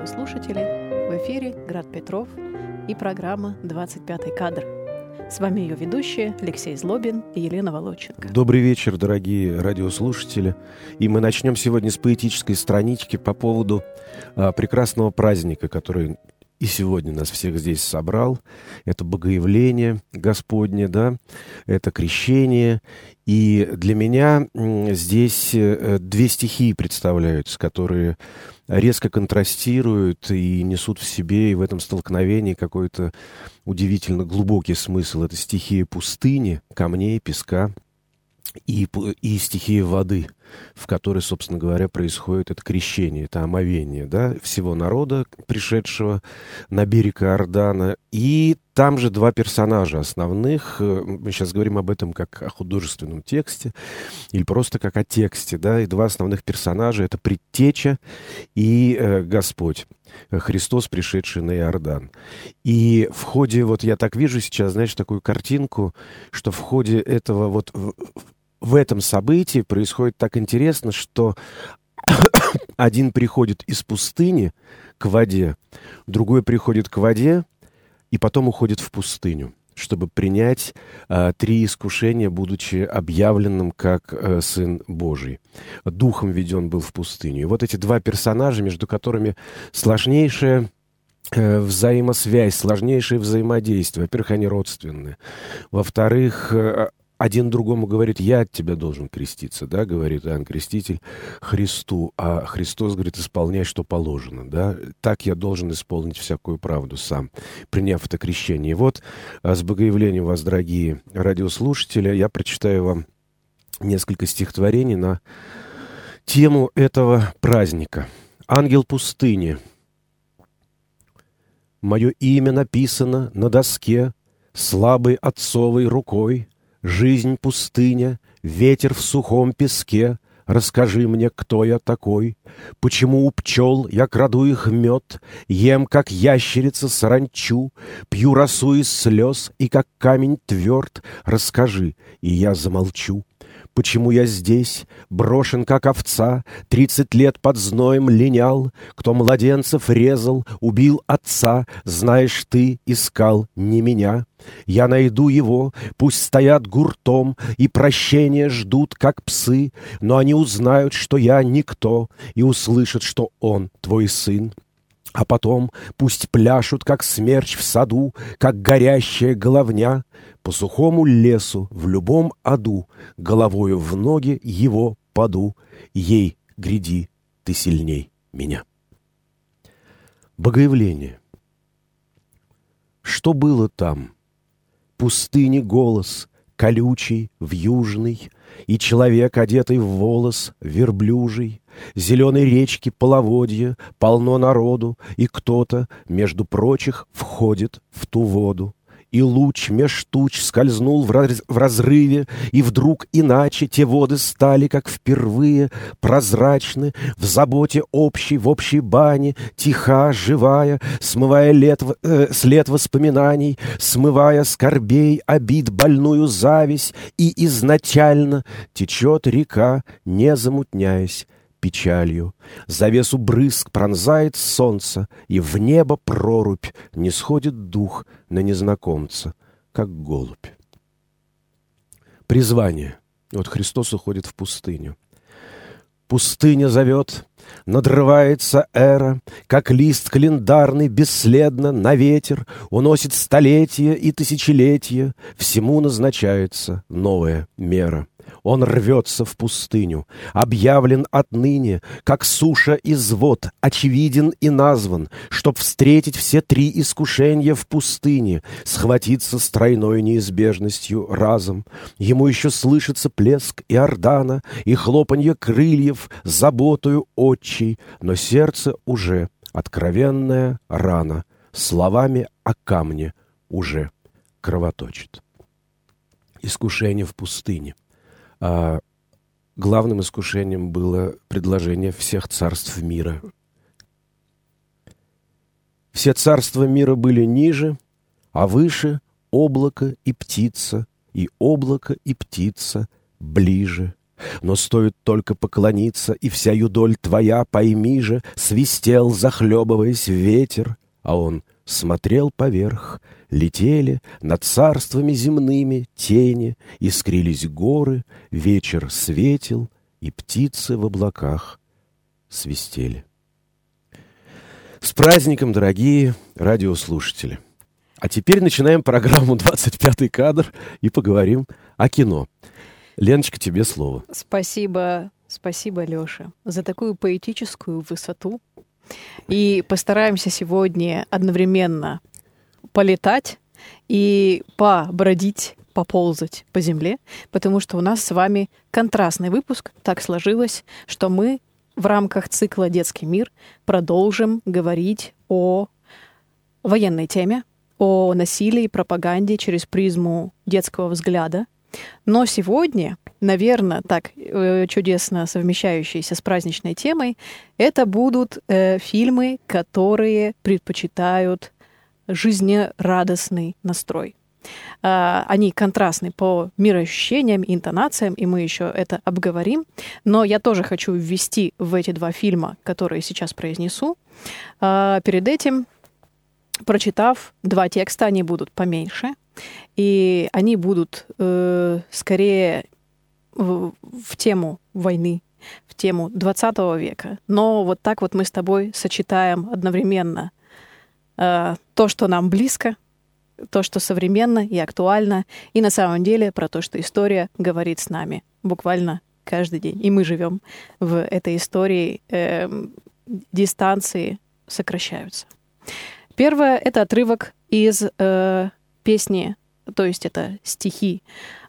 радиослушатели! В эфире Град Петров и программа «25 кадр». С вами ее ведущие Алексей Злобин и Елена Волоченко. Добрый вечер, дорогие радиослушатели. И мы начнем сегодня с поэтической странички по поводу а, прекрасного праздника, который и сегодня нас всех здесь собрал. Это богоявление Господне, да, это крещение. И для меня здесь э, две стихии представляются, которые резко контрастируют и несут в себе и в этом столкновении какой-то удивительно глубокий смысл. Это стихия пустыни, камней, песка и, и стихия воды – в которой, собственно говоря, происходит это крещение, это омовение, да, всего народа, пришедшего на берег Иордана. И там же два персонажа основных. Э, мы сейчас говорим об этом как о художественном тексте или просто как о тексте, да, и два основных персонажа — это предтеча и э, Господь. Христос, пришедший на Иордан. И в ходе, вот я так вижу сейчас, знаешь, такую картинку, что в ходе этого вот в этом событии происходит так интересно, что один приходит из пустыни к воде, другой приходит к воде и потом уходит в пустыню чтобы принять э, три искушения, будучи объявленным как э, Сын Божий. Духом веден был в пустыню. И вот эти два персонажа, между которыми сложнейшая э, взаимосвязь, сложнейшее взаимодействие. Во-первых, они родственные. Во-вторых, э, один другому говорит, я от тебя должен креститься, да, говорит Иоанн Креститель Христу, а Христос говорит, исполняй, что положено, да, так я должен исполнить всякую правду сам, приняв это крещение. И вот а, с богоявлением вас, дорогие радиослушатели, я прочитаю вам несколько стихотворений на тему этого праздника. «Ангел пустыни». Мое имя написано на доске слабой отцовой рукой, Жизнь пустыня, ветер в сухом песке. Расскажи мне, кто я такой, Почему у пчел я краду их мед, Ем, как ящерица, саранчу, Пью росу из слез, и как камень тверд, Расскажи, и я замолчу. Почему я здесь, брошен как овца, Тридцать лет под зноем линял, Кто младенцев резал, убил отца, Знаешь, ты искал не меня. Я найду его, пусть стоят гуртом И прощения ждут, как псы, Но они узнают, что я никто, И услышат, что он твой сын. А потом пусть пляшут, как смерч в саду, Как горящая головня, По сухому лесу в любом аду Головою в ноги его паду, Ей гряди ты сильней меня. Богоявление. Что было там? Пустыни голос, колючий, вьюжный, И человек, одетый в волос, верблюжий, Зеленой речки половодье, полно народу, И кто-то, между прочих, входит в ту воду. И луч меж туч скользнул в, в разрыве, И вдруг иначе те воды стали, как впервые, Прозрачны, в заботе общей, в общей бане, Тиха, живая, смывая лет, э, след воспоминаний, Смывая скорбей, обид, больную зависть, И изначально течет река, не замутняясь, печалью. Завесу брызг пронзает солнце, И в небо прорубь не сходит дух на незнакомца, как голубь. Призвание. Вот Христос уходит в пустыню. Пустыня зовет, надрывается эра, Как лист календарный бесследно на ветер Уносит столетия и тысячелетия, Всему назначается новая мера. Он рвется в пустыню, объявлен отныне, как суша из вод, очевиден и назван, чтоб встретить все три искушения в пустыне, схватиться с тройной неизбежностью разом. Ему еще слышится плеск Иордана и хлопанье крыльев заботою отчей, но сердце уже откровенная рана, словами о камне уже кровоточит. Искушение в пустыне — главным искушением было предложение всех царств мира. Все царства мира были ниже, а выше облако и птица, и облако и птица ближе. Но стоит только поклониться, и вся юдоль твоя, пойми же, Свистел, захлебываясь ветер, а он смотрел поверх, Летели над царствами земными тени, Искрились горы, вечер светил, И птицы в облаках свистели. С праздником, дорогие радиослушатели! А теперь начинаем программу «25-й кадр» и поговорим о кино. Леночка, тебе слово. Спасибо, спасибо, Лёша, за такую поэтическую высоту. И постараемся сегодня одновременно полетать и побродить, поползать по земле, потому что у нас с вами контрастный выпуск. Так сложилось, что мы в рамках цикла «Детский мир» продолжим говорить о военной теме, о насилии и пропаганде через призму детского взгляда. Но сегодня, наверное, так э, чудесно совмещающиеся с праздничной темой, это будут э, фильмы, которые предпочитают жизнерадостный настрой. Uh, они контрастны по мироощущениям, интонациям, и мы еще это обговорим. Но я тоже хочу ввести в эти два фильма, которые сейчас произнесу. Uh, перед этим прочитав два текста, они будут поменьше, и они будут э, скорее в, в тему войны, в тему 20 века. Но вот так вот мы с тобой сочетаем одновременно э, то, что нам близко, то, что современно и актуально, и на самом деле про то, что история говорит с нами буквально каждый день. И мы живем в этой истории, э, дистанции сокращаются. Первое — это отрывок из э, песни, то есть это стихи,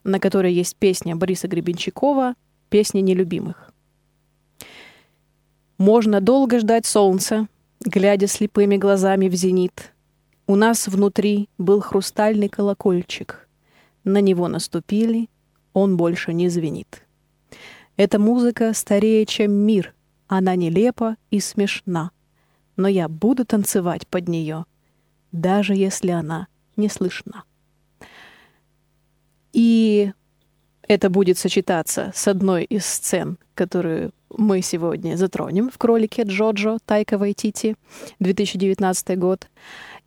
на которой есть песня Бориса Гребенщикова «Песня нелюбимых». Можно долго ждать солнца, глядя слепыми глазами в зенит. У нас внутри был хрустальный колокольчик. На него наступили, он больше не звенит. Эта музыка старее, чем мир. Она нелепа и смешна но я буду танцевать под нее, даже если она не слышна. И это будет сочетаться с одной из сцен, которую мы сегодня затронем в «Кролике Джоджо» Тайка Вайтити, 2019 год.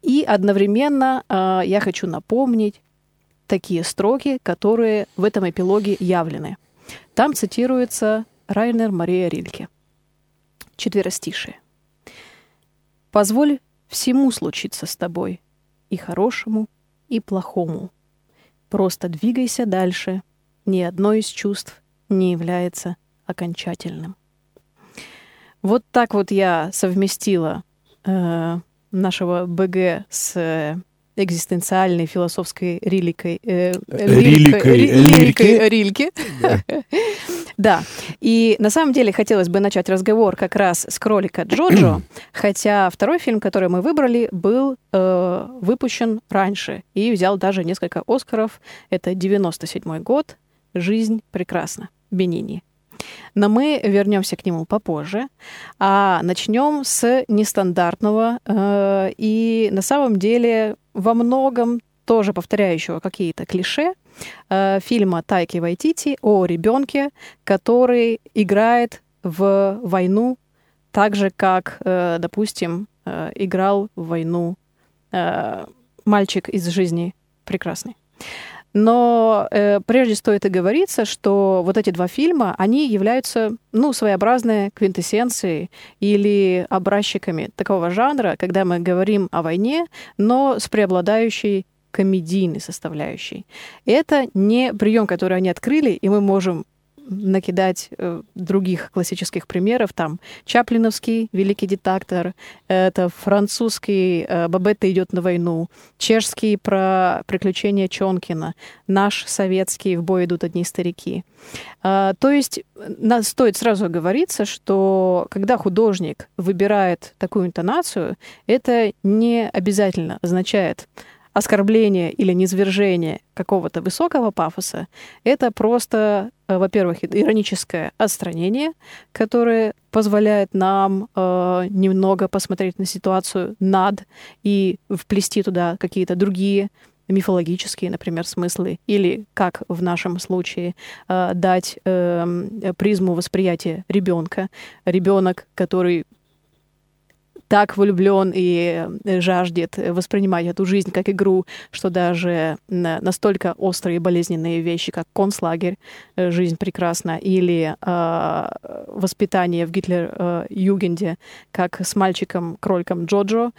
И одновременно э, я хочу напомнить такие строки, которые в этом эпилоге явлены. Там цитируется Райнер Мария Рильке. Четверостишие. Позволь всему случиться с тобой, и хорошему, и плохому. Просто двигайся дальше. Ни одно из чувств не является окончательным. Вот так вот я совместила э, нашего БГ с э, экзистенциальной философской риликой, э, лирикой, лирикой, лирикой Да. И на самом деле хотелось бы начать разговор как раз с кролика Джоджо, хотя второй фильм, который мы выбрали, был э, выпущен раньше и взял даже несколько Оскаров. Это 97 год. Жизнь прекрасна. Бенини. Но мы вернемся к нему попозже. А начнем с нестандартного э, и на самом деле во многом тоже повторяющего какие-то клише э, фильма Тайки Вайтити о ребенке, который играет в войну так же, как, э, допустим, э, играл в войну мальчик из жизни прекрасный. Но э, прежде стоит и говориться, что вот эти два фильма, они являются, ну, своеобразной квинтэссенцией или образчиками такого жанра, когда мы говорим о войне, но с преобладающей комедийной составляющей. Это не прием, который они открыли, и мы можем накидать э, других классических примеров. Там Чаплиновский «Великий диктатор», это французский э, «Бабетта идет на войну», чешский про приключения Чонкина, наш советский «В бой идут одни старики». Э, то есть нас стоит сразу оговориться, что когда художник выбирает такую интонацию, это не обязательно означает оскорбление или низвержение какого-то высокого пафоса, это просто, э, во-первых, ироническое отстранение, которое позволяет нам э, немного посмотреть на ситуацию над и вплести туда какие-то другие мифологические, например, смыслы, или, как в нашем случае, э, дать э, призму восприятия ребенка. Ребенок, который так влюблен и э, жаждет воспринимать эту жизнь как игру, что даже настолько острые болезненные вещи, как концлагерь, э, жизнь прекрасна, или э, воспитание в Гитлер-Югенде, как с мальчиком-кроликом Джоджо,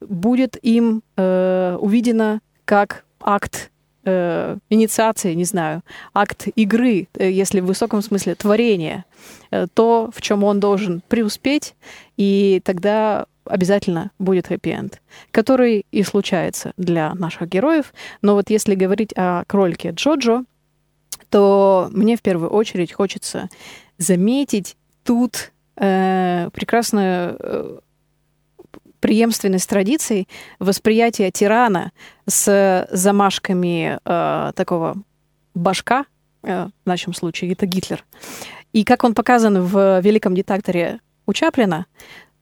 будет им э, увидено как акт э, инициации, не знаю, акт игры, э, если в высоком смысле творения, э, то, в чем он должен преуспеть, и тогда обязательно будет хэппи-энд, который и случается для наших героев. Но вот если говорить о кролике Джоджо, то мне в первую очередь хочется заметить тут э, прекрасную э, преемственность традиций восприятия тирана с замашками э, такого башка, э, в нашем случае это Гитлер. И как он показан в «Великом диктаторе» у Чаплина,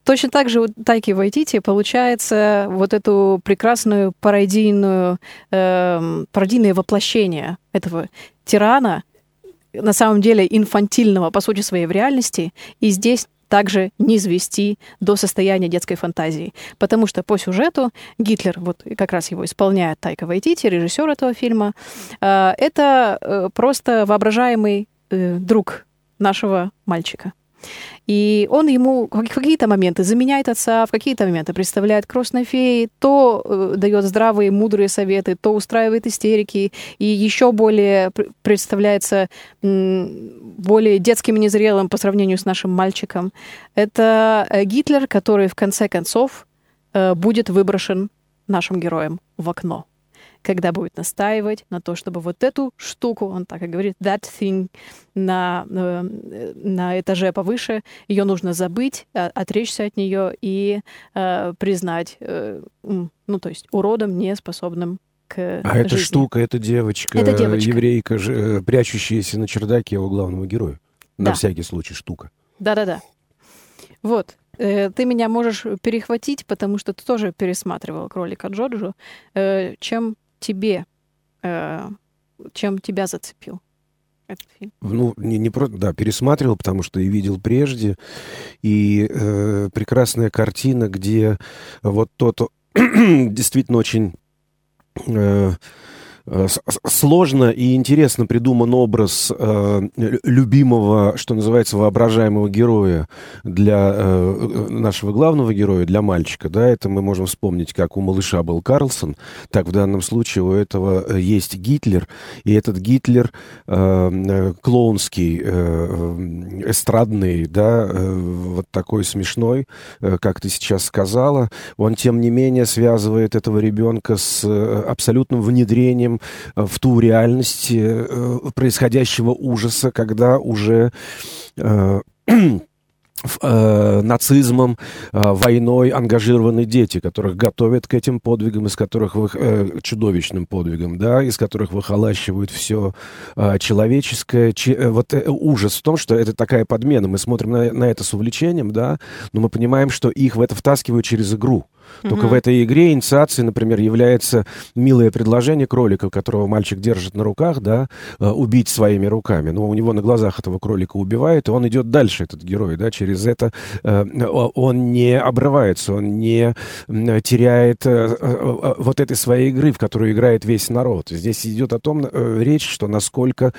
точно так же у Тайки Вайтити получается вот эту прекрасную пародийную, э, пародийное воплощение этого тирана, на самом деле инфантильного, по сути своей, в реальности. И здесь также не извести до состояния детской фантазии. Потому что по сюжету Гитлер, вот как раз его исполняет Тайка Вайтити, режиссер этого фильма, э, это э, просто воображаемый э, друг нашего мальчика. И он ему в какие-то моменты заменяет отца, в какие-то моменты представляет крестной феи, то э, дает здравые, мудрые советы, то устраивает истерики, и еще более представляется более детским и незрелым по сравнению с нашим мальчиком. Это э, Гитлер, который в конце концов э, будет выброшен нашим героем в окно когда будет настаивать на то, чтобы вот эту штуку, он так и говорит, that thing на, э, на этаже повыше, ее нужно забыть, а, отречься от нее и э, признать, э, ну, то есть уродом, неспособным к А эта штука, эта девочка, это девочка. еврейка, э, прячущаяся на чердаке его главного героя. На да. всякий случай штука. Да-да-да. Вот. Э, ты меня можешь перехватить, потому что ты тоже пересматривал кролика Джорджу. Чем тебе, э, чем тебя зацепил? этот фильм? Ну, не, не просто, да, пересматривал, потому что и видел прежде. И э, прекрасная картина, где вот тот действительно очень э, сложно и интересно придуман образ э, любимого, что называется, воображаемого героя для э, нашего главного героя, для мальчика. Да, это мы можем вспомнить, как у малыша был Карлсон, так в данном случае у этого э, есть Гитлер, и этот Гитлер э, э клоунский, э, эстрадный, да, э, вот такой смешной, э, как ты сейчас сказала, он, тем не менее, связывает этого ребенка с э, абсолютным внедрением Э, в ту реальность э, происходящего ужаса, когда уже э, нацизмом, войной ангажированы дети, которых готовят к этим подвигам, из которых вы, э, чудовищным подвигам, да, из которых выхолащивают все э, человеческое. Че, вот э, ужас в том, что это такая подмена. Мы смотрим на это с увлечением, да, но мы понимаем, что их в это втаскивают через игру. Только mm-hmm. в этой игре инициацией, например, является милое предложение кролика, которого мальчик держит на руках, да, э, убить своими руками. Но у него на глазах этого кролика убивают, и он идет дальше, этот герой, да, через это э, он не обрывается, он не теряет э, вот этой своей игры, в которую играет весь народ. Здесь идет о том речь, что насколько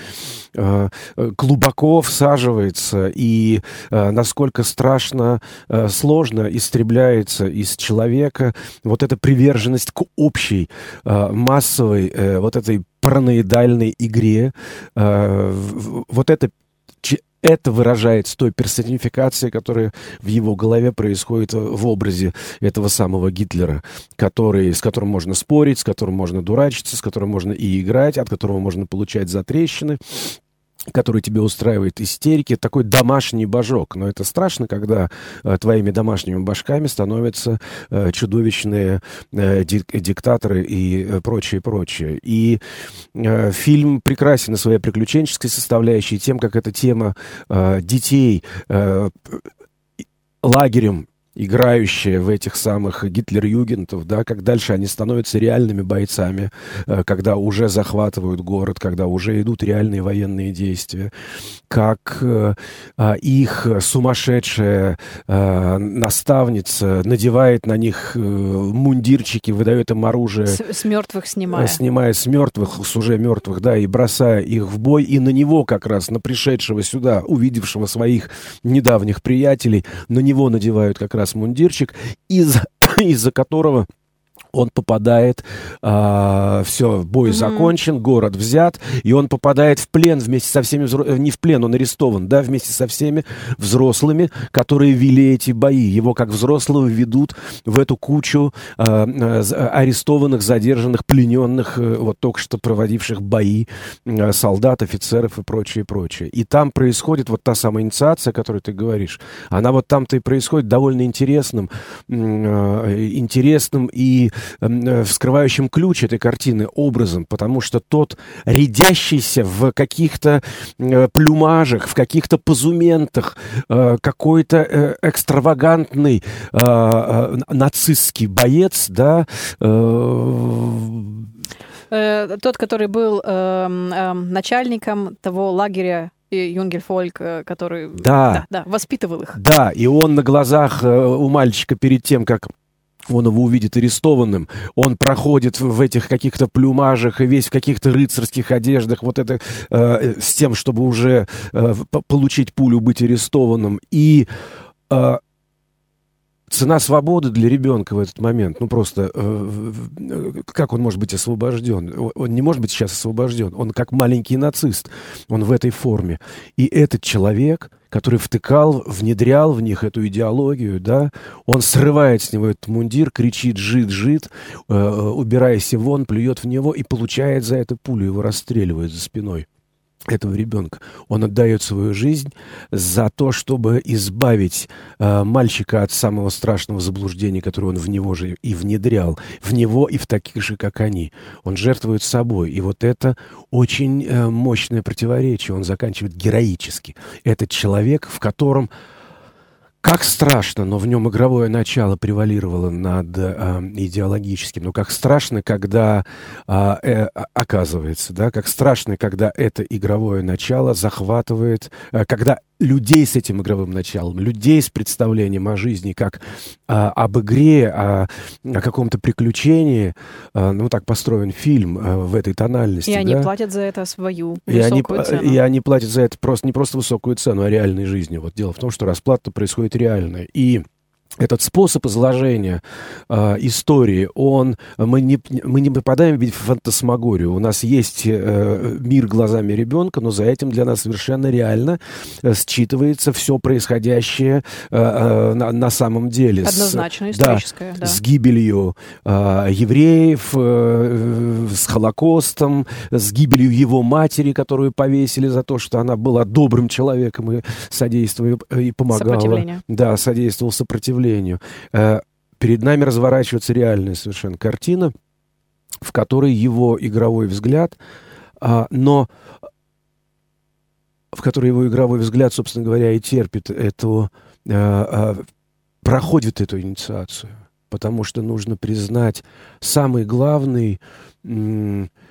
глубоко всаживается и насколько страшно, сложно истребляется из человека человека, вот эта приверженность к общей, э, массовой, э, вот этой параноидальной игре, э, вот это это выражает той персонификацией, которая в его голове происходит в образе этого самого Гитлера, который, с которым можно спорить, с которым можно дурачиться, с которым можно и играть, от которого можно получать затрещины который тебе устраивает истерики, такой домашний божок. Но это страшно, когда э, твоими домашними башками становятся э, чудовищные э, дик диктаторы и э, прочее, прочее. И э, фильм прекрасен на своей приключенческой составляющей, тем, как эта тема э, детей э, лагерем играющая в этих самых гитлер-югентов, да, как дальше они становятся реальными бойцами, э, когда уже захватывают город, когда уже идут реальные военные действия, как э, а, их сумасшедшая э, наставница надевает на них мундирчики, выдает им оружие. С, с мертвых снимая. Снимая с мертвых, с уже мертвых, да, и бросая их в бой, и на него как раз, на пришедшего сюда, увидевшего своих недавних приятелей, на него надевают как раз раз мундирчик, из, из-за которого он попадает, а, все, бой mm-hmm. закончен, город взят, и он попадает в плен вместе со всеми, взро... Э, не в плен, он арестован, да, вместе со всеми взрослыми, которые вели эти бои. Его как взрослого ведут в эту кучу а, арестованных, задержанных, плененных, э, вот только что проводивших бои а, солдат, офицеров и прочее, прочее. И там происходит вот та самая инициация, о которой ты говоришь, она вот там-то и происходит довольно интересным, интересным и Эм, э, вскрывающим ключ этой картины образом, потому что тот рядящийся в каких-то э, плюмажах, в каких-то позументах, э, какой-то экстравагантный нацистский боец, да, тот, который был э, э, начальником того лагеря Юнгельфольк, который да. Да, да, воспитывал их. Да, и он на глазах у мальчика перед тем, как он его увидит арестованным, он проходит в этих каких-то плюмажах и весь в каких-то рыцарских одеждах, вот это э, с тем, чтобы уже э, получить пулю, быть арестованным. И э, цена свободы для ребенка в этот момент, ну просто, э, как он может быть освобожден? Он не может быть сейчас освобожден. Он как маленький нацист, он в этой форме. И этот человек, который втыкал, внедрял в них эту идеологию, да, он срывает с него этот мундир, кричит «жид, жид», э, убирайся вон, плюет в него и получает за это пулю, его расстреливают за спиной этого ребенка. Он отдает свою жизнь за то, чтобы избавить э, мальчика от самого страшного заблуждения, которое он в него же и внедрял, в него и в таких же, как они. Он жертвует собой. И вот это очень э, мощное противоречие. Он заканчивает героически. Этот человек, в котором как страшно, но в нем игровое начало превалировало над э, идеологическим. Но как страшно, когда а, э, э, оказывается, да, как страшно, когда это игровое начало захватывает, э, когда людей с этим игровым началом, людей с представлением о жизни как а, об игре, о, о каком-то приключении. А, ну, так построен фильм а, в этой тональности. И да? они платят за это свою и высокую они, цену. И они платят за это просто не просто высокую цену, а реальной жизнью. Вот дело в том, что расплата происходит реальная. И этот способ изложения э, истории, он, мы, не, мы не попадаем в фантасмагорию. У нас есть э, мир глазами ребенка, но за этим для нас совершенно реально э, считывается все происходящее э, э, на, на самом деле. Однозначно, с, историческое. Да, да. С гибелью э, евреев, э, с Холокостом, с гибелью его матери, которую повесили за то, что она была добрым человеком и содействовала и помогала. Да, содействовал сопротивлению сожалению. Э, перед нами разворачивается реальная совершенно картина, в которой его игровой взгляд, а, но в которой его игровой взгляд, собственно говоря, и терпит эту, э, э, проходит эту инициацию. Потому что нужно признать самый главный,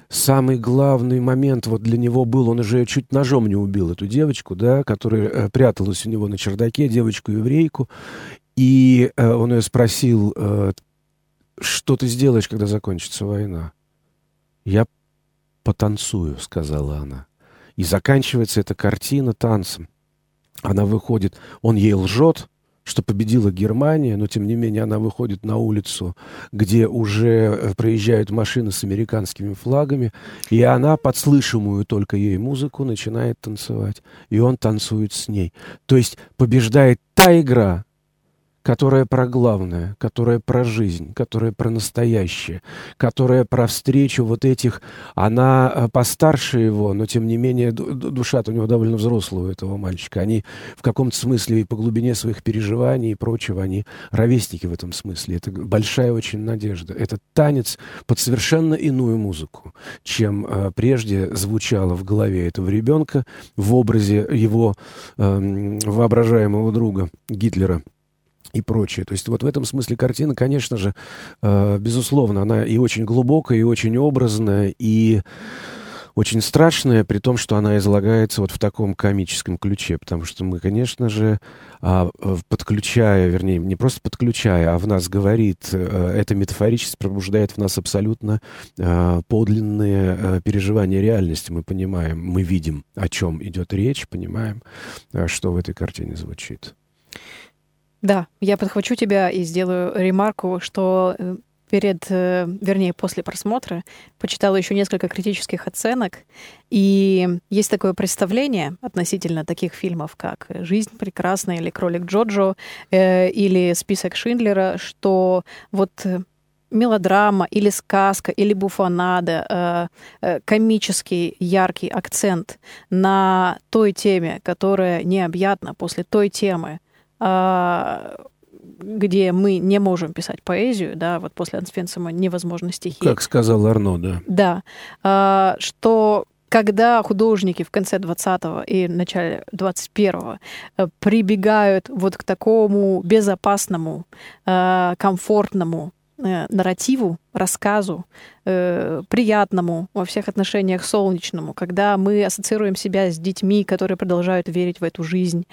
самый главный момент вот для него был, он уже чуть ножом не убил эту девочку, да, которая пряталась у него на чердаке, девочку-еврейку, и э, он ее спросил, э, что ты сделаешь, когда закончится война? Я потанцую, сказала она. И заканчивается эта картина танцем. Она выходит, он ей лжет, что победила Германия, но тем не менее она выходит на улицу, где уже э, проезжают машины с американскими флагами, и она подслышимую только ей музыку начинает танцевать, и он танцует с ней. То есть побеждает та игра, которая про главное, которая про жизнь, которая про настоящее, которая про встречу вот этих... Она э, постарше его, но тем не менее душа-то у него довольно взрослая у этого мальчика. Они в каком-то смысле и по глубине своих переживаний и прочего, они ровесники в этом смысле. Это большая очень надежда. Это танец под совершенно иную музыку, чем э, прежде звучало в голове этого ребенка в образе его э, воображаемого друга Гитлера. И прочее. То есть вот в этом смысле картина, конечно же, э, безусловно, она и очень глубокая, и очень образная, и очень страшная, при том, что она излагается вот в таком комическом ключе, потому что мы, конечно же, а, подключая, вернее, не просто подключая, а в нас говорит, э, эта метафоричность пробуждает в нас абсолютно а, подлинные э, переживания реальности. Мы понимаем, мы видим, о чем идет речь, понимаем, э, что в этой картине звучит. Да, я подхвачу тебя и сделаю ремарку, что э, перед, э, вернее, после просмотра почитала еще несколько критических оценок, и есть такое представление относительно таких фильмов, как «Жизнь прекрасна» или «Кролик Джоджо» э, или «Список Шиндлера», что вот мелодрама или сказка или буфонада, э, комический яркий акцент на той теме, которая необъятна после той темы, где мы не можем писать поэзию, да, вот после Ансфенсума невозможно стихи. Как сказал Арно, да. Да, а, что когда художники в конце 20-го и начале 21-го э, прибегают вот к такому безопасному, э, комфортному Э, нарративу, рассказу, э, приятному, во всех отношениях солнечному, когда мы ассоциируем себя с детьми, которые продолжают верить в эту жизнь,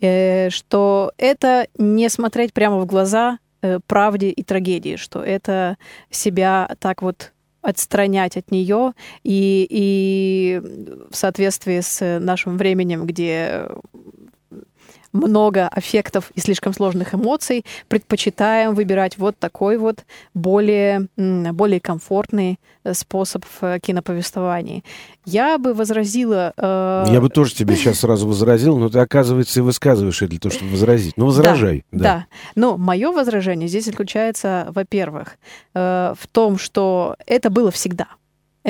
э, что это не смотреть прямо в глаза э, правде и трагедии, что это себя так вот отстранять от нее и, и в соответствии с нашим временем, где много аффектов и слишком сложных эмоций, предпочитаем выбирать вот такой вот более, более комфортный э, способ в э, киноповествовании. Я бы возразила... Э... Я бы тоже тебе сейчас сразу возразил, но ты, оказывается, и высказываешь это для того, чтобы возразить. Ну, возражай. Да, да. да. Но мое возражение здесь заключается, во-первых, э, в том, что это было всегда.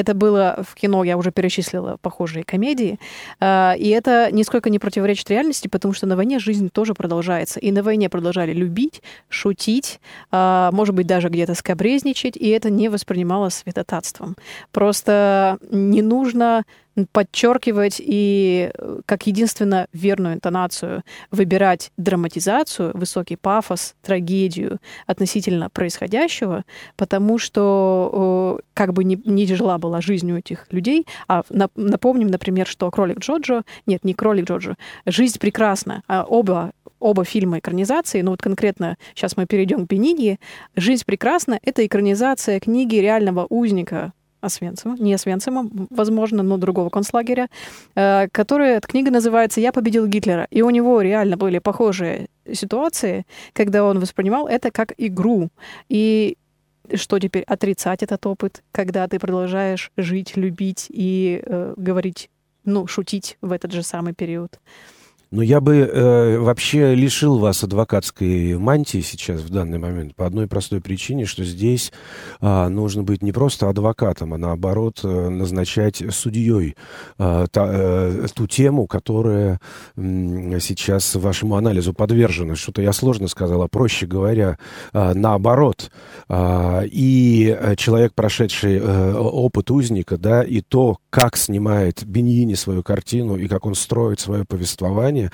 Это было в кино, я уже перечислила похожие комедии. А, и это нисколько не противоречит реальности, потому что на войне жизнь тоже продолжается. И на войне продолжали любить, шутить, а, может быть, даже где-то скобрезничать, и это не воспринималось святотатством. Просто не нужно подчеркивать и э, как единственно верную интонацию выбирать драматизацию, высокий пафос, трагедию относительно происходящего, потому что как бы не, не тяжела была жизнь у этих людей, а напомним, например, что «Кролик Джоджо», нет, не «Кролик Джоджо», «Жизнь прекрасна», а оба оба фильма экранизации, но вот конкретно сейчас мы перейдем к Бениньи. «Жизнь прекрасна» — это экранизация книги реального узника Освенцима, не Освенцима, возможно, но другого концлагеря, э, которая, эта книга называется «Я победил Гитлера». И у него реально были похожие ситуации, когда он воспринимал это как игру. И что теперь отрицать этот опыт, когда ты продолжаешь жить, любить и э, говорить, ну, шутить в этот же самый период? Но я бы э, вообще лишил вас адвокатской мантии сейчас, в данный момент, по одной простой причине, что здесь э, нужно быть не просто адвокатом, а наоборот э, назначать судьей э, та, э, ту тему, которая э, сейчас вашему анализу подвержена. Что-то я сложно сказал, а проще говоря, э, наоборот. Э, и человек, прошедший э, опыт узника, да, и то, как снимает Беньини свою картину и как он строит свое повествование, сознания,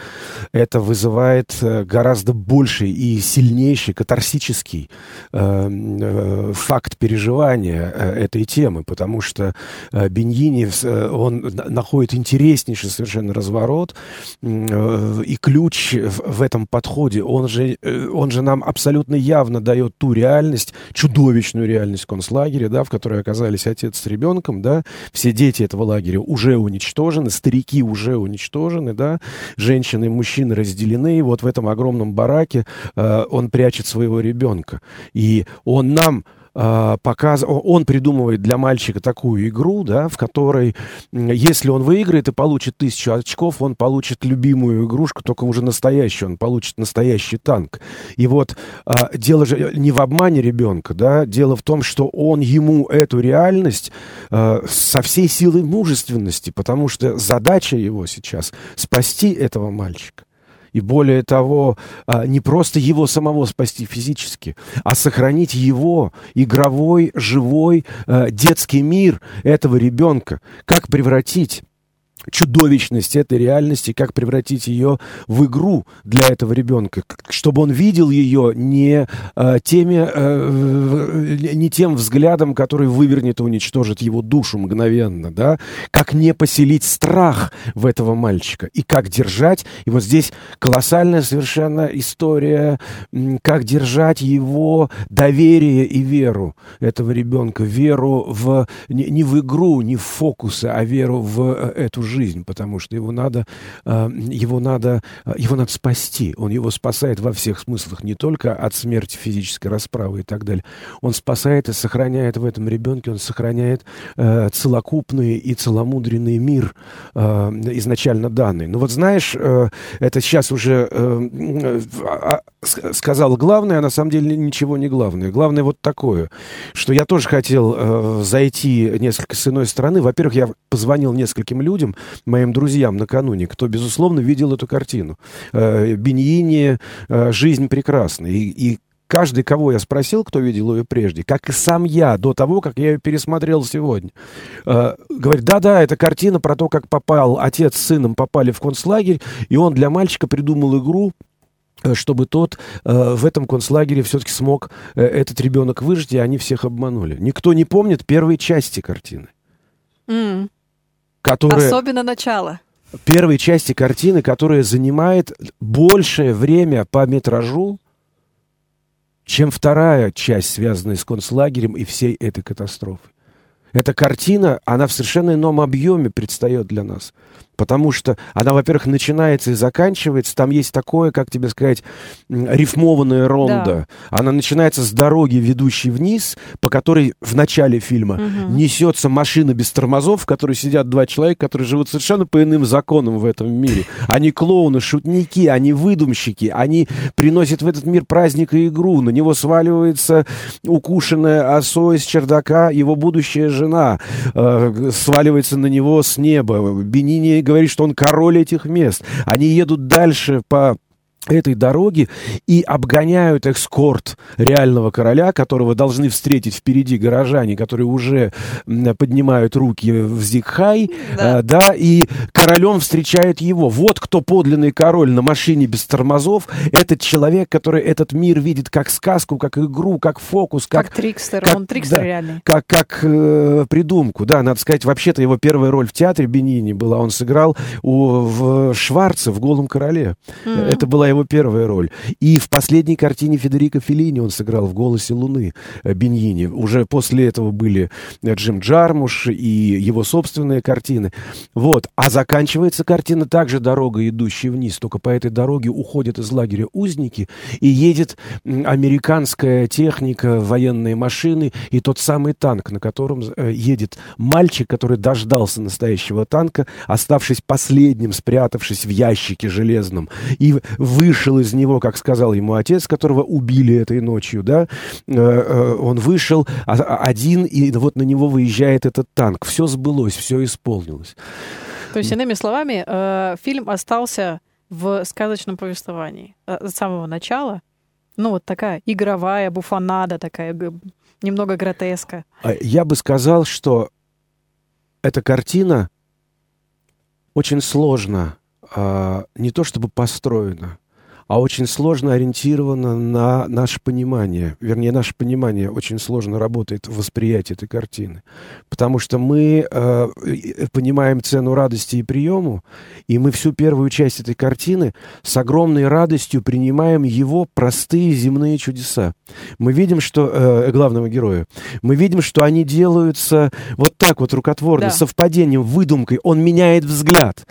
это вызывает э, гораздо больший и сильнейший катарсический э, э, факт переживания э, этой темы, потому что Беньини, он находит интереснейший совершенно разворот и ключ в, этом подходе. Он же, он же нам абсолютно явно дает ту реальность, чудовищную реальность концлагеря, да, в которой оказались отец с ребенком, да, все дети этого лагеря уже уничтожены, старики уже уничтожены, да, женщины женщины и мужчины разделены, и вот в этом огромном бараке э, он прячет своего ребенка. И он нам показ... он придумывает для мальчика такую игру, да, в которой, если он выиграет и получит тысячу очков, он получит любимую игрушку, только уже настоящую, он получит настоящий танк. И вот э, дело же не в обмане ребенка, да, дело в том, что он ему эту реальность э, со всей силой мужественности, потому что задача его сейчас спасти этого мальчика. И более того, а, не просто его самого спасти физически, а сохранить его игровой, живой, а, детский мир этого ребенка. Как превратить чудовищность этой реальности, как превратить ее в игру для этого ребенка, чтобы он видел ее не, э, теми, э, не тем взглядом, который вывернет и уничтожит его душу мгновенно, да, как не поселить страх в этого мальчика и как держать, и вот здесь колоссальная совершенно история, как держать его доверие и веру этого ребенка, веру в, не, не в игру, не в фокусы, а веру в э, эту жизнь жизнь, потому что его надо, э, его надо, э, его надо спасти. Он его спасает во всех смыслах, не только от смерти физической расправы и так далее. Он спасает и сохраняет в этом ребенке, он сохраняет э, целокупный и целомудренный мир, изначально данный. Но вот знаешь, это сейчас уже а, сказал главное, а на самом деле ничего не главное. Главное вот такое, что я тоже хотел зайти несколько с иной стороны. Во-первых, я позвонил нескольким людям, моим друзьям накануне, кто, безусловно, видел эту картину. Э, Беньини э, «Жизнь прекрасна». И, и каждый, кого я спросил, кто видел ее прежде, как и сам я, до того, как я ее пересмотрел сегодня, э, говорит, да-да, это картина про то, как попал отец с сыном попали в концлагерь, и он для мальчика придумал игру, э, чтобы тот э, в этом концлагере все-таки смог э, этот ребенок выжить, и они всех обманули. Никто не помнит первой части картины. Mm которая... Особенно начало. Первой части картины, которая занимает большее время по метражу, чем вторая часть, связанная с концлагерем и всей этой катастрофой. Эта картина, она в совершенно ином объеме предстает для нас. Потому что она, во-первых, начинается и заканчивается. Там есть такое, как тебе сказать, рифмованная ронда. Да. Она начинается с дороги, ведущей вниз, по которой в начале фильма угу. несется машина без тормозов, в которой сидят два человека, которые живут совершенно по иным законам в этом мире. Они клоуны, шутники, они выдумщики, они приносят в этот мир праздник и игру. На него сваливается укушенная осой с чердака его будущая жена. Э, сваливается на него с неба. Бенини говорит, что он король этих мест. Они едут дальше по этой дороги и обгоняют экскорт реального короля, которого должны встретить впереди горожане, которые уже поднимают руки в Зигхай, да. Э, да, и королем встречает его. Вот кто подлинный король на машине без тормозов. Этот человек, который этот мир видит как сказку, как игру, как фокус, как... Как трикстер, как, он трикстер да, реальный. Как, как э, придумку, да, надо сказать, вообще-то его первая роль в театре Бенини была, он сыграл у, в Шварце в «Голом короле». Mm-hmm. Это была его его первая роль. И в последней картине Федерико Феллини он сыграл в «Голосе Луны» э, Беньини. Уже после этого были э, Джим Джармуш и его собственные картины. Вот. А заканчивается картина также «Дорога, идущая вниз». Только по этой дороге уходят из лагеря узники и едет американская техника, военные машины и тот самый танк, на котором э, едет мальчик, который дождался настоящего танка, оставшись последним, спрятавшись в ящике железном, и вы вышел из него, как сказал ему отец, которого убили этой ночью, да, э, э, он вышел а, а, один, и вот на него выезжает этот танк. Все сбылось, все исполнилось. То есть, иными словами, э, фильм остался в сказочном повествовании с самого начала. Ну, вот такая игровая буфанада, такая немного гротеска. А я бы сказал, что эта картина очень сложно, не то чтобы построена, а очень сложно ориентировано на наше понимание. Вернее, наше понимание очень сложно работает в восприятии этой картины. Потому что мы э, понимаем цену радости и приему, и мы всю первую часть этой картины с огромной радостью принимаем его простые земные чудеса. Мы видим, что... Э, главного героя. Мы видим, что они делаются вот так вот рукотворно, да. совпадением, выдумкой. Он меняет взгляд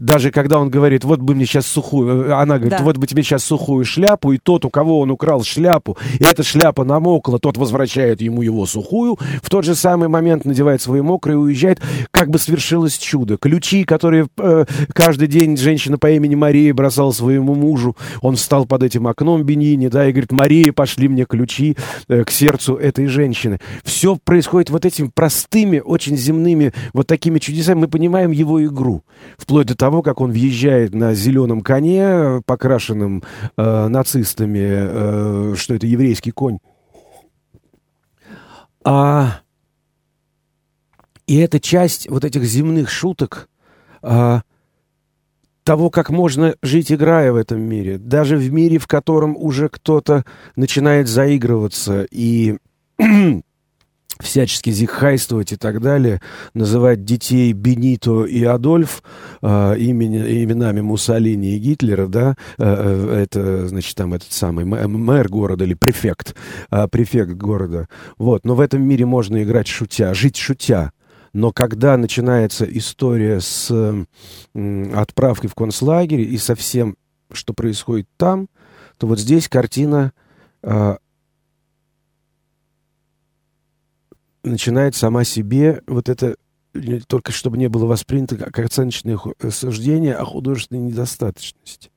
даже когда он говорит, вот бы мне сейчас сухую, э, она говорит, да. вот бы тебе сейчас сухую шляпу, и тот, у кого он украл шляпу, и эта шляпа намокла, тот возвращает ему его сухую, в тот же самый момент надевает свою мокрую и уезжает, как бы свершилось чудо. Ключи, которые э, каждый день женщина по имени Мария бросала своему мужу, он встал под этим окном Бенини, да, и говорит, Мария, пошли мне ключи э, к сердцу этой женщины. Все происходит вот этими простыми, очень земными, вот такими чудесами, мы понимаем его игру, вплоть до того, того, как он въезжает на зеленом коне, покрашенном э, нацистами, э, что это еврейский конь. А, и эта часть вот этих земных шуток, а, того, как можно жить, играя в этом мире. Даже в мире, в котором уже кто-то начинает заигрываться и всячески зихайствовать и так далее, называть детей Бенито и Адольф э, имени, именами Муссолини и Гитлера, да, э, э, это, значит, там этот самый мэр города или префект, э, префект города. Вот, но в этом мире можно играть шутя, жить шутя. Но когда начинается история с э, отправкой в концлагерь и со всем, что происходит там, то вот здесь картина э, начинает сама себе вот это только чтобы не было воспринято как оценочное суждение о художественной недостаточности.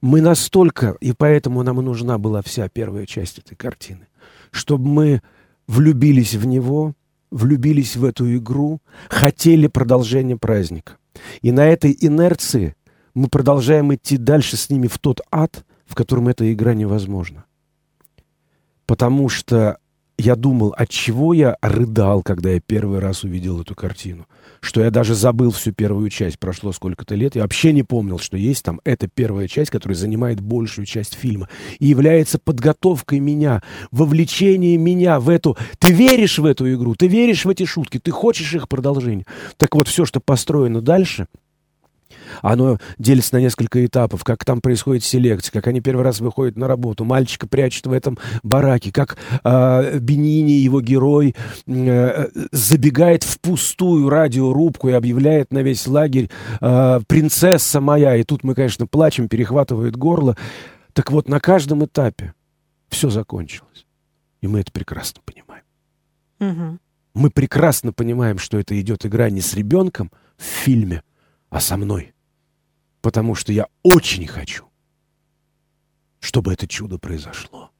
Мы настолько, и поэтому нам нужна была вся первая часть этой картины, чтобы мы влюбились в него, влюбились в эту игру, хотели продолжения праздника. И на этой инерции мы продолжаем идти дальше с ними в тот ад, в котором эта игра невозможна. Потому что я думал, от чего я рыдал, когда я первый раз увидел эту картину. Что я даже забыл всю первую часть. Прошло сколько-то лет. Я вообще не помнил, что есть там эта первая часть, которая занимает большую часть фильма. И является подготовкой меня, вовлечением меня в эту... Ты веришь в эту игру, ты веришь в эти шутки, ты хочешь их продолжения. Так вот, все, что построено дальше — оно делится на несколько этапов, как там происходит селекция, как они первый раз выходят на работу, мальчика прячут в этом бараке, как э, Бенини, его герой, э, забегает в пустую радиорубку и объявляет на весь лагерь э, «Принцесса моя!» И тут мы, конечно, плачем, перехватывает горло. Так вот, на каждом этапе все закончилось. И мы это прекрасно понимаем. Угу. Мы прекрасно понимаем, что это идет игра не с ребенком в фильме, а со мной потому что я очень хочу, чтобы это чудо произошло.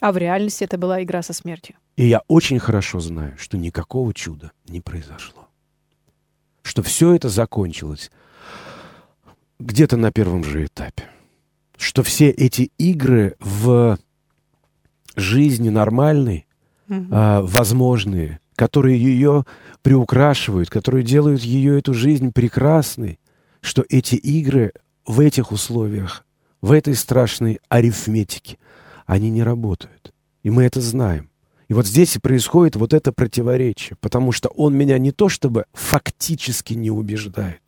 А в реальности это была игра со смертью. И я очень хорошо знаю, что никакого чуда не произошло. Что все это закончилось где-то на первом же этапе. Что все эти игры в жизни нормальной, угу. а, возможные, которые ее приукрашивают, которые делают ее эту жизнь прекрасной, что эти игры в этих условиях, в этой страшной арифметике, они не работают. И мы это знаем. И вот здесь и происходит вот это противоречие, потому что он меня не то чтобы фактически не убеждает,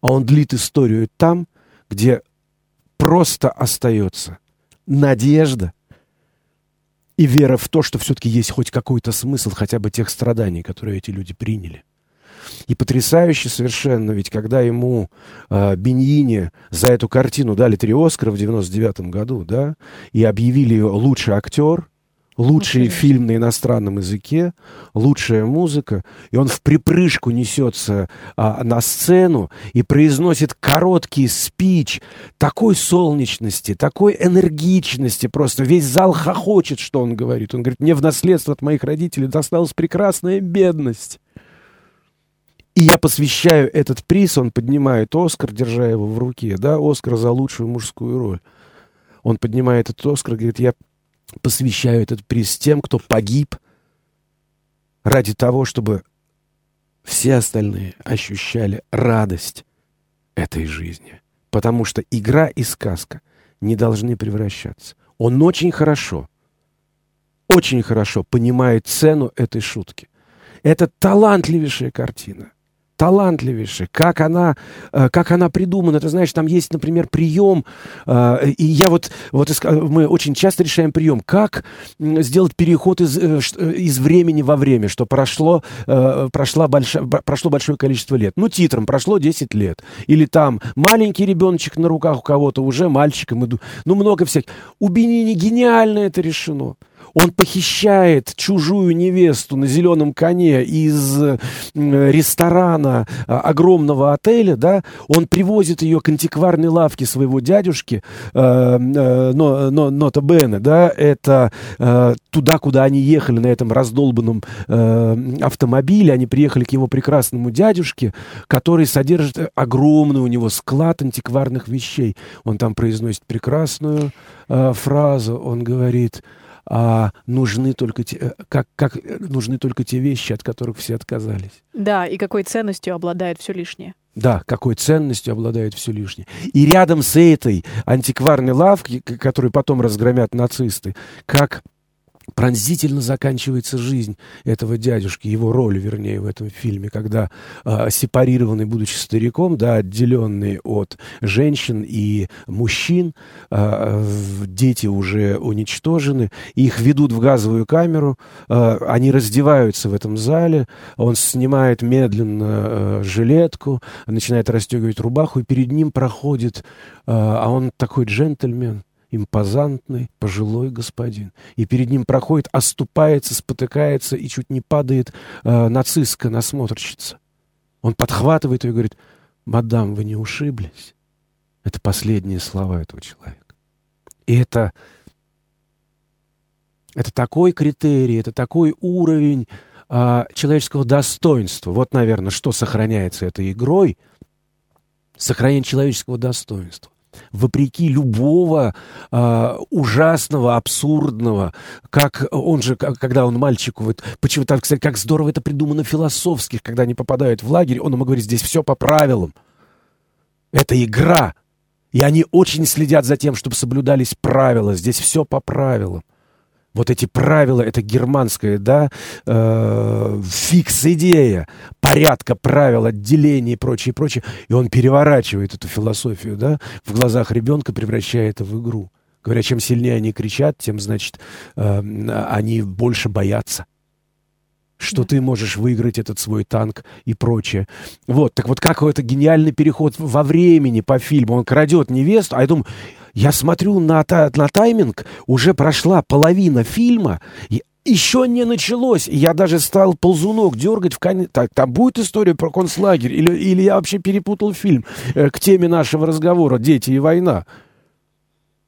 а он длит историю там, где просто остается надежда и вера в то, что все-таки есть хоть какой-то смысл хотя бы тех страданий, которые эти люди приняли. И потрясающе совершенно, ведь когда ему э, Беньини за эту картину дали три Оскара в 99 году, да, и объявили лучший актер, лучший ну, фильм на иностранном языке, лучшая музыка, и он в припрыжку несется а, на сцену и произносит короткий спич такой солнечности, такой энергичности, просто весь зал хохочет, что он говорит. Он говорит, мне в наследство от моих родителей досталась прекрасная бедность. И я посвящаю этот приз, он поднимает Оскар, держа его в руке, да, Оскар за лучшую мужскую роль. Он поднимает этот Оскар и говорит, я посвящаю этот приз тем, кто погиб ради того, чтобы все остальные ощущали радость этой жизни. Потому что игра и сказка не должны превращаться. Он очень хорошо, очень хорошо понимает цену этой шутки. Это талантливейшая картина талантливейшая, как она, э, как она придумана. Ты знаешь, там есть, например, прием, э, и я вот, вот мы очень часто решаем прием, как сделать переход из, э, из времени во время, что прошло, прошло, большое, прошло большое количество лет. Ну, титром прошло 10 лет. Или там маленький ребеночек на руках у кого-то, уже мальчиком иду. Ну, много всяких. У Бенини гениально это решено. Он похищает чужую невесту на зеленом коне из ресторана а, огромного отеля, да, он привозит ее к антикварной лавке своего дядюшки, э, э, но, но, нота Бене, да, это э, туда, куда они ехали на этом раздолбанном автомобиле, они приехали к его прекрасному дядюшке, который содержит огромный у него склад антикварных вещей. Он там произносит прекрасную э, фразу, он говорит а нужны только те, э, как, как нужны только те вещи, от которых все отказались. Да, и какой ценностью обладает все лишнее. Да, какой ценностью обладает все лишнее. И рядом с этой антикварной лавкой, которую потом разгромят нацисты, как пронзительно заканчивается жизнь этого дядюшки, его роль, вернее, в этом фильме, когда э, сепарированный, будучи стариком, да, отделенный от женщин и мужчин, э, дети уже уничтожены, их ведут в газовую камеру, э, они раздеваются в этом зале, он снимает медленно э, жилетку, начинает расстегивать рубаху, и перед ним проходит, э, а он такой джентльмен, импозантный, пожилой господин. И перед ним проходит, оступается, спотыкается и чуть не падает э, нацистская насмотрщица. Он подхватывает ее и говорит, «Мадам, вы не ушиблись?» Это последние слова этого человека. И это, это такой критерий, это такой уровень э, человеческого достоинства. Вот, наверное, что сохраняется этой игрой. Сохранение человеческого достоинства вопреки любого э, ужасного, абсурдного, как он же, когда он мальчику, вот, почему так, кстати, как здорово это придумано философских, когда они попадают в лагерь, он ему говорит, здесь все по правилам. Это игра. И они очень следят за тем, чтобы соблюдались правила. Здесь все по правилам вот эти правила, это германская, да, э, фикс-идея, порядка правил, отделения и прочее, прочее. И он переворачивает эту философию, да, в глазах ребенка, превращая это в игру. Говоря, чем сильнее они кричат, тем, значит, э, они больше боятся что ты можешь выиграть этот свой танк и прочее. Вот, так вот как это гениальный переход во времени по фильму. Он крадет невесту, а я думаю, я смотрю на, на тайминг, уже прошла половина фильма, еще не началось. Я даже стал ползунок дергать в конец. Так, там будет история про концлагерь? Или, или я вообще перепутал фильм э, к теме нашего разговора «Дети и война»?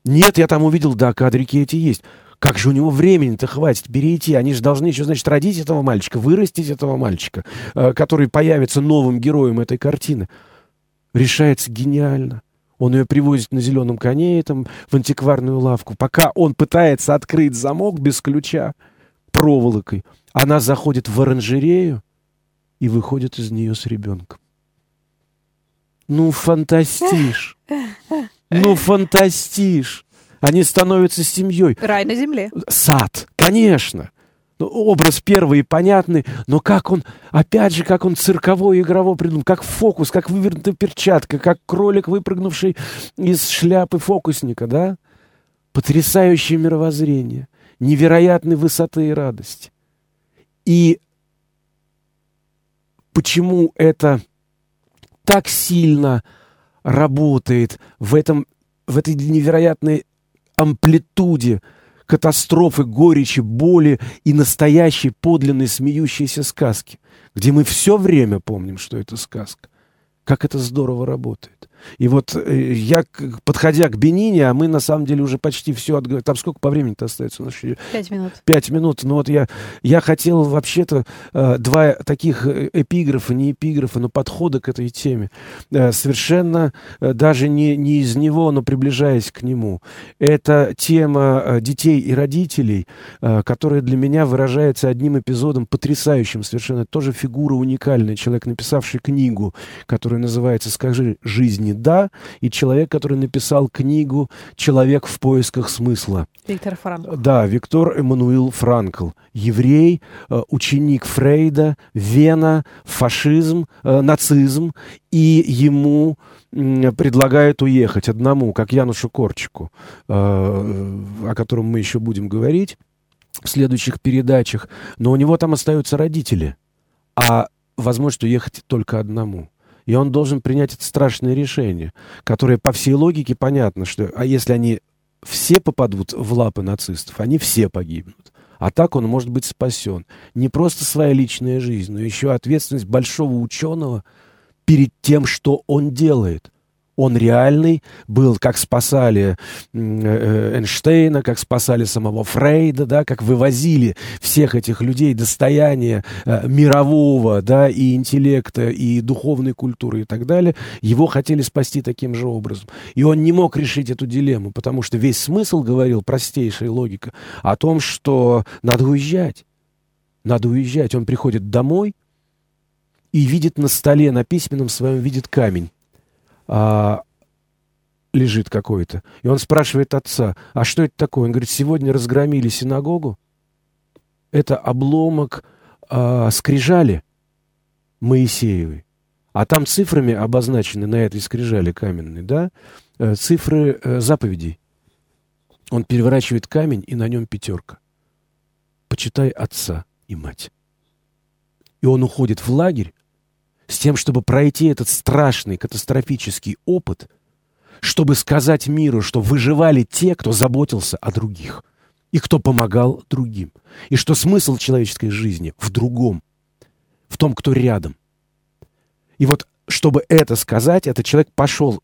Нет, я там увидел, да, кадрики эти есть. Как же у него времени-то хватит перейти? Они же должны еще, значит, родить этого мальчика, вырастить этого мальчика, э, который появится новым героем этой картины. Решается гениально. Он ее привозит на зеленом коне там, в антикварную лавку. Пока он пытается открыть замок без ключа проволокой, она заходит в оранжерею и выходит из нее с ребенком. Ну, фантастиш! Ну, фантастиш! Они становятся семьей. Рай на земле. Сад, конечно. Ну, образ первый понятный, но как он, опять же, как он цирковой игрово придумал, как фокус, как вывернутая перчатка, как кролик, выпрыгнувший из шляпы фокусника, да? Потрясающее мировоззрение, невероятной высоты и радости. И почему это так сильно работает в, этом, в этой невероятной амплитуде, катастрофы, горечи, боли и настоящей подлинной смеющейся сказки, где мы все время помним, что это сказка. Как это здорово работает. И вот э, я, подходя к Бенине, а мы на самом деле уже почти все отговорили. Там сколько по времени-то остается? Пять минут. Пять минут. Ну вот я, я хотел вообще-то э, два таких э, эпиграфа, не эпиграфа, но подхода к этой теме. Совершенно даже не, не из него, но приближаясь к нему. Это тема детей и родителей, которая для меня выражается одним эпизодом потрясающим совершенно. Тоже фигура уникальная. Человек, написавший книгу, которая называется «Скажи жизни жизни «Да» и человек, который написал книгу «Человек в поисках смысла». Виктор Франкл. Да, Виктор Эммануил Франкл. Еврей, э, ученик Фрейда, Вена, фашизм, э, нацизм. И ему предлагают уехать одному, как Янушу Корчику, э, о котором мы еще будем говорить в следующих передачах. Но у него там остаются родители. А возможность уехать только одному. И он должен принять это страшное решение, которое по всей логике понятно, что а если они все попадут в лапы нацистов, они все погибнут. А так он может быть спасен. Не просто своя личная жизнь, но еще ответственность большого ученого перед тем, что он делает – он реальный был, как спасали э, Эйнштейна, как спасали самого Фрейда, да, как вывозили всех этих людей достояния э, мирового, да, и интеллекта, и духовной культуры и так далее. Его хотели спасти таким же образом. И он не мог решить эту дилемму, потому что весь смысл, говорил, простейшая логика, о том, что надо уезжать. Надо уезжать. Он приходит домой, и видит на столе, на письменном своем видит камень. А, лежит какой-то. И он спрашивает отца, а что это такое? Он говорит, сегодня разгромили синагогу. Это обломок а, скрижали Моисеевой. А там цифрами обозначены на этой скрижали каменной, да, э, цифры э, заповедей. Он переворачивает камень, и на нем пятерка. Почитай отца и мать. И он уходит в лагерь с тем, чтобы пройти этот страшный катастрофический опыт, чтобы сказать миру, что выживали те, кто заботился о других и кто помогал другим, и что смысл человеческой жизни в другом, в том, кто рядом. И вот чтобы это сказать, этот человек пошел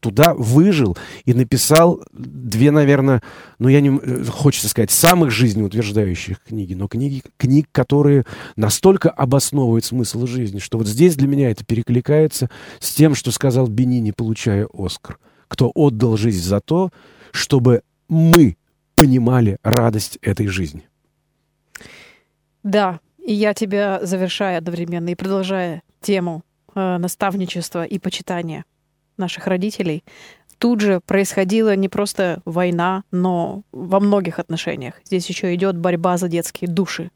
туда, выжил и написал две, наверное, ну, я не... Э, хочется сказать, самых жизнеутверждающих книги, но книги, книг, которые настолько обосновывают смысл жизни, что вот здесь для меня это перекликается с тем, что сказал Бенини, получая Оскар. Кто отдал жизнь за то, чтобы мы понимали радость этой жизни. Да, и я тебя завершаю одновременно и продолжая тему наставничества и почитания наших родителей, тут же происходила не просто война, но во многих отношениях. Здесь еще идет борьба за детские души.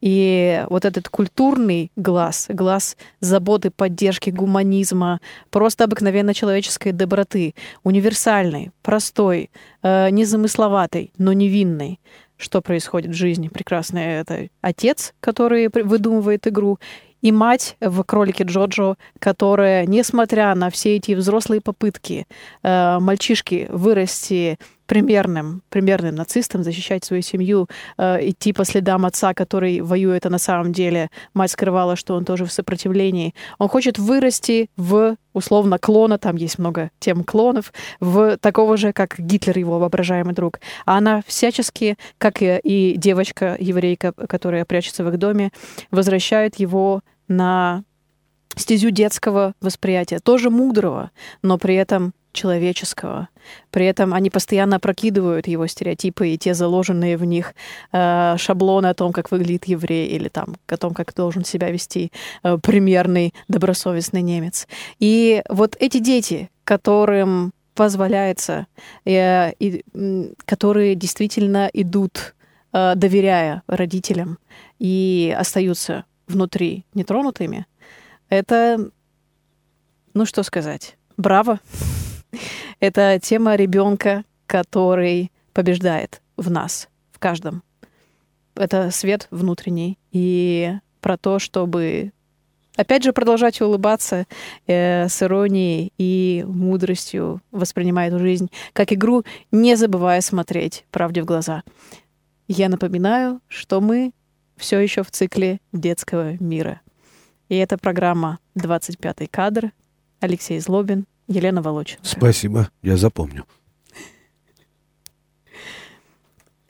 И вот этот культурный глаз, глаз заботы, поддержки, гуманизма, просто обыкновенно человеческой доброты, универсальный, простой, э, незамысловатый, но невинный, что происходит в жизни прекрасный это отец, который выдумывает игру, и мать в «Кролике Джоджо», которая, несмотря на все эти взрослые попытки э, мальчишки вырасти примерным, примерным нацистом, защищать свою семью, э, идти по следам отца, который воюет, а на самом деле мать скрывала, что он тоже в сопротивлении. Он хочет вырасти в, условно, клона, там есть много тем клонов, в такого же, как Гитлер, его воображаемый друг. А она всячески, как и, и девочка-еврейка, которая прячется в их доме, возвращает его на стезю детского восприятия, тоже мудрого, но при этом человеческого. При этом они постоянно прокидывают его стереотипы и те заложенные в них э, шаблоны о том, как выглядит еврей или там о том, как должен себя вести э, примерный добросовестный немец. И вот эти дети, которым позволяется, э, и, которые действительно идут, э, доверяя родителям и остаются внутри нетронутыми, это, ну что сказать, браво. Это тема ребенка, который побеждает в нас, в каждом. Это свет внутренний. И про то, чтобы опять же продолжать улыбаться э, с иронией и мудростью, воспринимая эту жизнь как игру, не забывая смотреть правде в глаза. Я напоминаю, что мы все еще в цикле детского мира. И это программа «25 кадр». Алексей Злобин, Елена Волоченко. Спасибо, я запомню.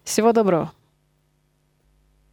Всего доброго.